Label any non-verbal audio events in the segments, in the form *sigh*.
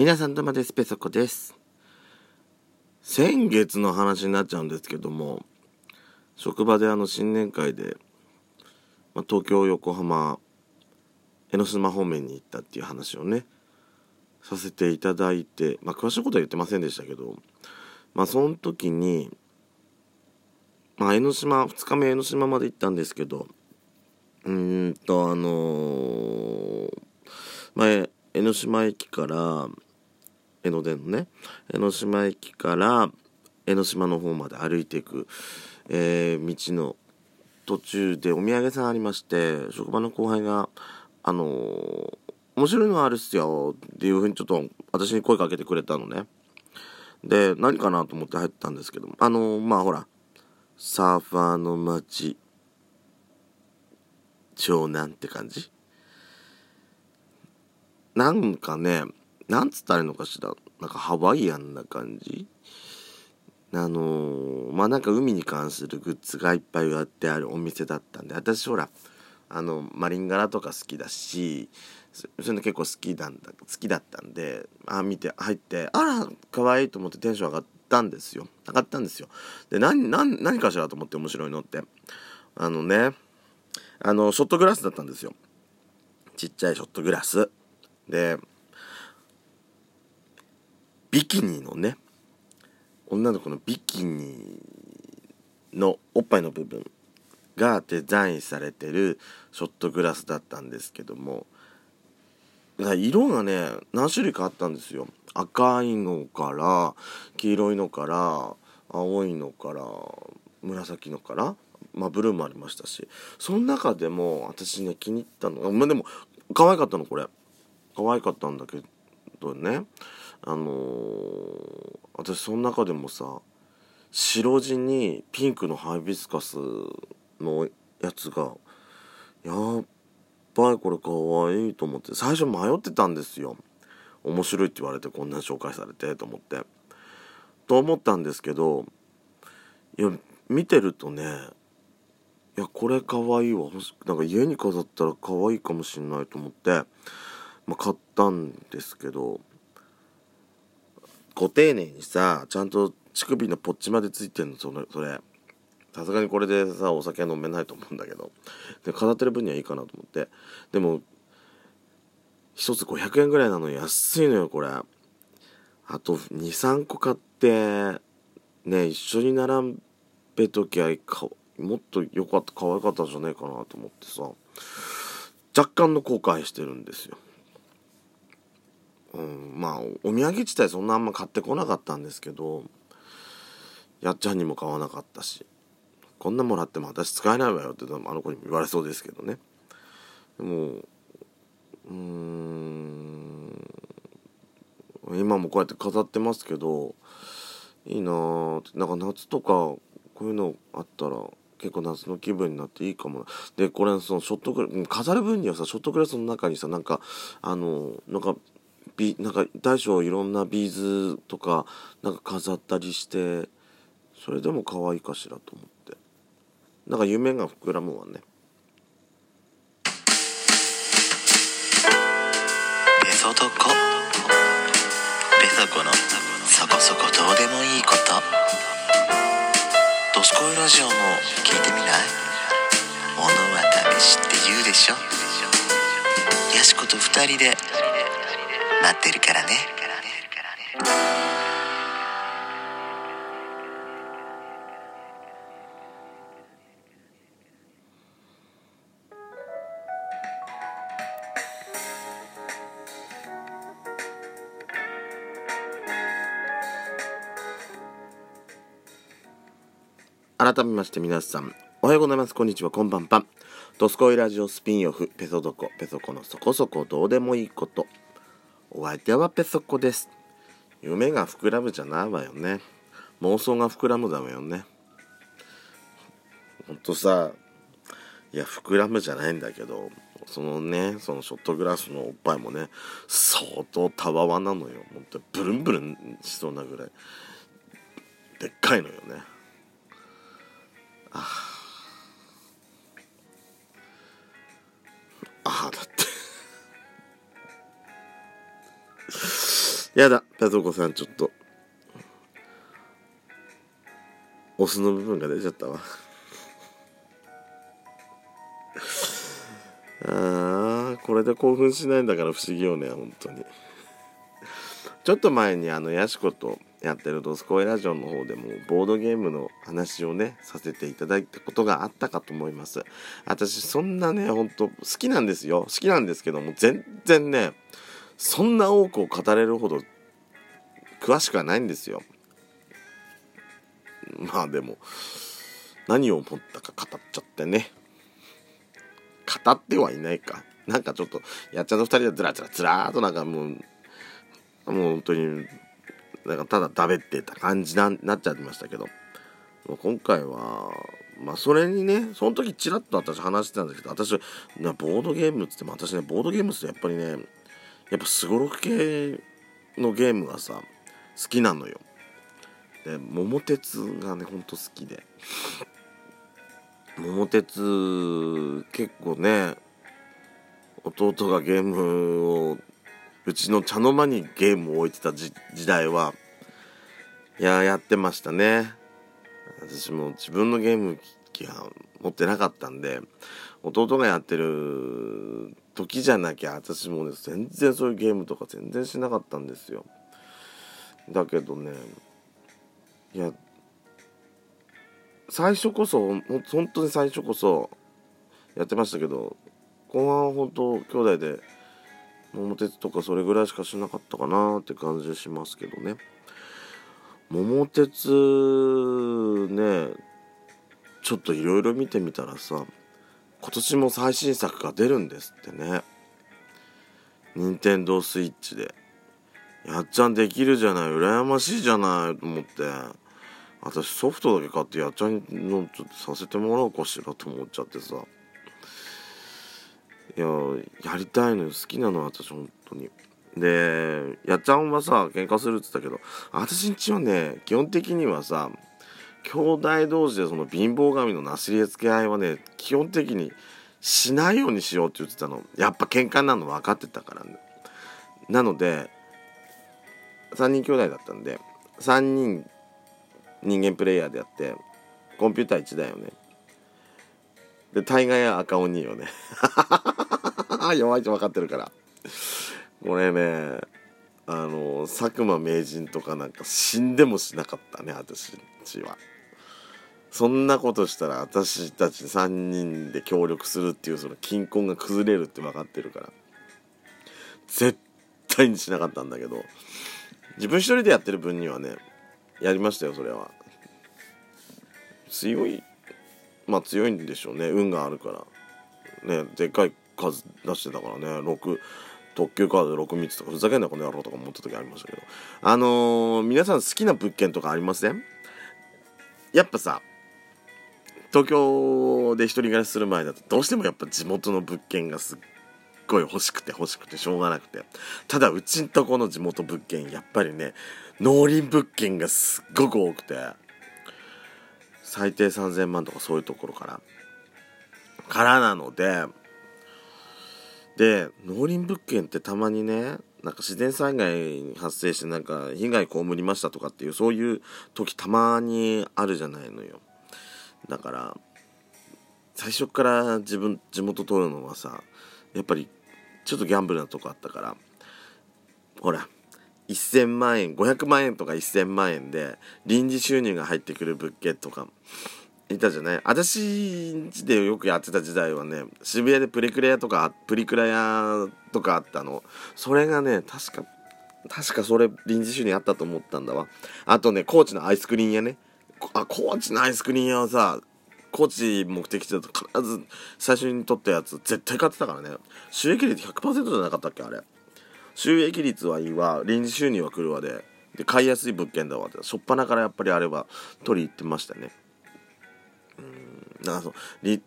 皆さんどうもですペソコです。先月の話になっちゃうんですけども職場であの新年会で、まあ、東京横浜江ノ島方面に行ったっていう話をねさせていただいてまあ詳しいことは言ってませんでしたけどまあその時にまあ江ノ島2日目江ノ島まで行ったんですけどうーんとあのー、前江ノ島駅から江ノ電のね江ノ島駅から江ノ島の方まで歩いていく、えー、道の途中でお土産さんありまして職場の後輩があのー、面白いのあるっすよっていうふうにちょっと私に声かけてくれたのね。で何かなと思って入ったんですけどあのー、まあほらサーファーの街長男って感じ？なんかねなんつったらいいのかしら。なんかハワイアンな感じ？あのー、まあなんか海に関するグッズがいっぱい売ってあるお店だったんで。私ほらあのマリン柄とか好きだしそういうの結構好きなんだ好きだったんであ見て入ってあら可愛いと思ってテンション上がったんですよ。上がったんですよ。で何何何かしらと思って面白いのって。あのねあのショットグラスだったんですよ。ちっちゃいショットグラス。でビキニのね女の子のビキニのおっぱいの部分がデザインされてるショットグラスだったんですけども色がね何種類かあったんですよ。赤いのから黄色いのから青いのから紫のからまあブルーもありましたし。その中でも私ね気に入ったのまあでも可愛かったのこれ。可愛かったんだけどどね。あのー、私その中でもさ白地にピンクのハイビスカスのやつがやっぱりこれかわいいと思って最初迷ってたんですよ。面白いって言われてこんな紹介されてと思って。と思ったんですけどいや見てるとねいやこれかわいいわ。なんか家に飾ったら可愛いかもしんないと思って、まあ、買ったんですけどご丁寧にさちゃんと乳首のポッチまでついてんのそれそれ。さすがにこれでさお酒は飲めないと思うんだけど。で飾ってる分にはいいかなと思って。でも1つ500円ぐらいなの安いのよこれ。あと23個買ってね一緒に並べときゃもっと良かった可愛かったんじゃねえかなと思ってさ若干の後悔してるんですよ。うん、まあお土産自体そんなあんま買ってこなかったんですけどやっちゃんにも買わなかったしこんなもらっても私使えないわよってあの子にも言われそうですけどね。でもうーん今もこうやって飾ってますけどいいなーってなんか夏とかこういうのあったら結構夏の気分になっていいかもでこれそのショットグラス飾る分にはさショットグラスの中にさなんかあのなんかビなんか大小いろんなビーズとかなんか飾ったりしてそれでも可愛いかしらと思って。なんか夢が膨らむわね。ペソドコペソコのそこそこどうでもいいこと。ドスコイラジオも聞いてみない？ものは試しって言うでしょ。やしこと二人で待ってるからね。改めまして皆さんおはようございます。こんにちは。こんばんぱんドスコイラジオスピンオフ。ペソドコ。ペソコのそこそこ。どうでもいいこと。お相手はペソコです。夢が膨らむじゃないわよね。妄想が膨らむだわよね。ほんとさいや膨らむじゃないんだけどそのねそのショットグラスのおっぱいもね相当たわわなのよ。ほんとブルンブルンしそうなぐらい。でっかいのよね。ああやだペソコさんちょっと。オスの部分が出ちゃったわ。*laughs* あーこれで興奮しないんだから不思議よね本当に。ちょっと前にあのヤシコとやってる「ドスコイラジオ」の方でもボードゲームの話をねさせていただいたことがあったかと思います。私そんなねほんと好きなんですよ。好きなんですけども全然ねそんな多くを語れるほど詳しくはないんですよ。まあでも何を思ったか語っちゃってね。語ってはいないか。なんかちょっとやっちゃんと2人でずらずらずらーっとなんかもうもう本当になんかただ食べってた感じななっちゃいましたけど。もう今回はまあそれにねその時ちらっと私話してたんですけど私ボードゲームっつっても私ねボードゲームってやっぱりねやっぱすごろく系のゲームがさ好きなのよ。で桃鉄がねほんと好きで。桃鉄結構ね弟がゲームをうちの茶の間にゲームを置いてた時代はいややってましたね。私も自分のゲーム機は持ってなかったんで弟がやってる時じゃなきゃ私もね全然そういうゲームとか全然しなかったんですよ。だけどねいや最初こそ本当に最初こそやってましたけど後半は本当兄弟で桃鉄とかそれぐらいしかしなかったかなって感じしますけどね。桃鉄ねちょっといろいろ見てみたらさ今年も最新作が出るんですってね。任天堂スイッチで。やっちゃんできるじゃない。羨ましいじゃないと思って。私ソフトだけ買ってやっちゃんのちょっとさせてもらおうかしらと思っちゃってさ。いややりたいのよ。好きなの私本当に。でやっちゃんはさ喧嘩するって言ったけど私んちはね基本的にはさ兄弟同士でその貧乏神のなしり付け合いはね基本的にしないようにしようって言ってたの。やっぱ喧嘩になるの分かってたから。ねなので3人兄弟だったんで3人人間プレイヤーでやってコンピューター1だよねで大概は赤鬼よね *laughs* 弱いと分かってるから。これねあの佐久間名人とかなんか死んでもしなかったね私ちは。そんなことしたら私たち3人で協力するっていうその均衡が崩れるって分かってるから絶対にしなかったんだけど自分一人でやってる分にはねやりましたよそれは。強いまあ強いんでしょうね運があるから。ねでっかい数出してたからね6特急カード6密とかふざけんなこの野郎とか思った時ありましたけど。あのー、皆さん好きな物件とかありません？やっぱさ東京で一人暮らしする前だとどうしてもやっぱ地元の物件がすっごい欲しくて欲しくてしょうがなくて。ただうちんとこの地元物件やっぱりね農林物件がすっごく多くて最低3000万とかそういうところから。からなのでで農林物件ってたまにねなんか自然災害発生してなんか被害被りましたとかっていうそういう時たまにあるじゃないのよ。だから最初から自分地元通るのはさやっぱりちょっとギャンブルなとこあったからほら1000万円500万円とか1000万円で臨時収入が入ってくる物件とかいたじゃない？私んちでよくやってた時代はね渋谷でプリクラ屋とかプリクラ屋とかあったの。それがね確か確かそれ臨時収入あったと思ったんだわ。あとね高知のアイスクリーン屋ね。あ高知のアイスクリーン屋はさ高知目的地だと必ず最初に取ったやつ絶対買ってたからね。収益率100%じゃなかったっけあれ。収益率はいいわ。臨時収入は来るわで。で買いやすい物件だわって。しょっぱなからやっぱりあれは取り入ってましたね。うん。だかそう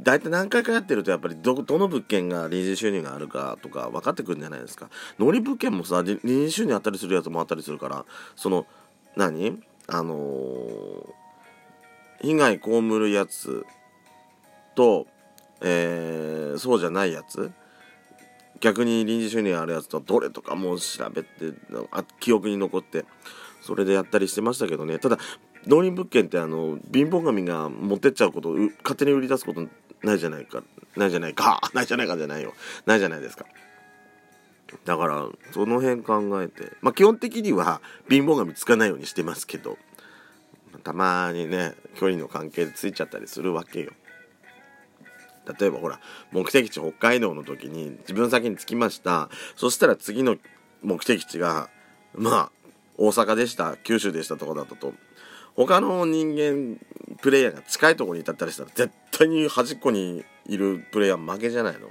大体何回かやってるとやっぱりどどの物件が臨時収入があるかとか分かってくるんじゃないですか。農林物件もさ臨時収入あったりするやつもあったりするからその何？あのー、被害被るやつと、えー、そうじゃないやつ。逆に臨時収入あるやつとどれとかもう調べて記憶に残ってそれでやったりしてましたけどね。ただ農林物件ってあの貧乏神が持ってっちゃうこと勝手に売り出すことないじゃないか。ないじゃないかないじゃないかじゃないよ。ないじゃないですか。だからその辺考えてまあ基本的には貧乏神つかないようにしてますけどたまにね距離の関係でついちゃったりするわけよ。例えばほら目的地北海道の時に自分先に着きました。そしたら次の目的地がまあ大阪でした九州でしたとかだったと他の人間プレイヤーが近いところにいたったりしたら絶対に端っこにいるプレイヤー負けじゃないの。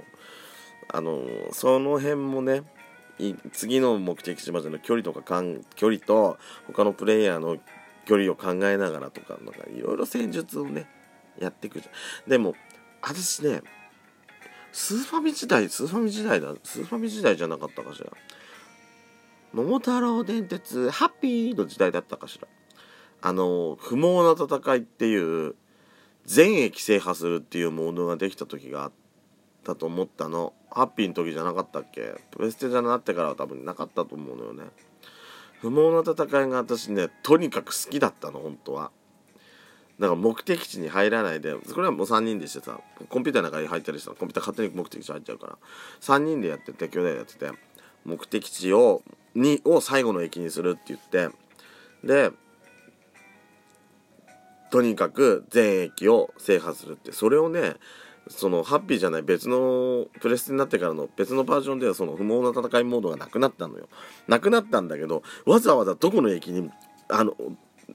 あのその辺もね次の目的地までの距離とかかん距離と他のプレイヤーの距離を考えながらとかなんかいろいろ戦術をねやっていくじゃん。でも私ねスーファミ時代スーファミ時代だスーファミ時代じゃなかったかしら。桃太郎電鉄ハッピーの時代だったかしら。あの不毛な戦いっていう全駅制覇するっていうモードができた時があったと思ったの。ハッピーの時じゃなかったっけ？プレステじゃなってからは多分なかったと思うのよね。不毛な戦いが私ねとにかく好きだったの本当は。だから目的地に入らないでこれはもう3人でしてさコンピューターの中に入ったりしたらコンピューター勝手に目的地入っちゃうから。3人でやってて兄弟でやってて目的地をにを最後の駅にするって言ってでとにかく全駅を制覇するってそれをねそのハッピーじゃない別のプレステになってからの別のバージョンではその不毛な戦いモードがなくなったのよ。なくなったんだけどわざわざどこの駅にあの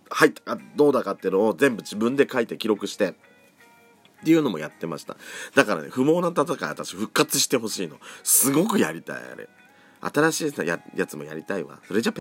入ったどうだかっていうのを全部自分で書いて記録してっていうのもやってました。だからね不毛な戦い私復活してほしいの。すごくやりたいあれ。新しいややつもやりたいわ。それじゃ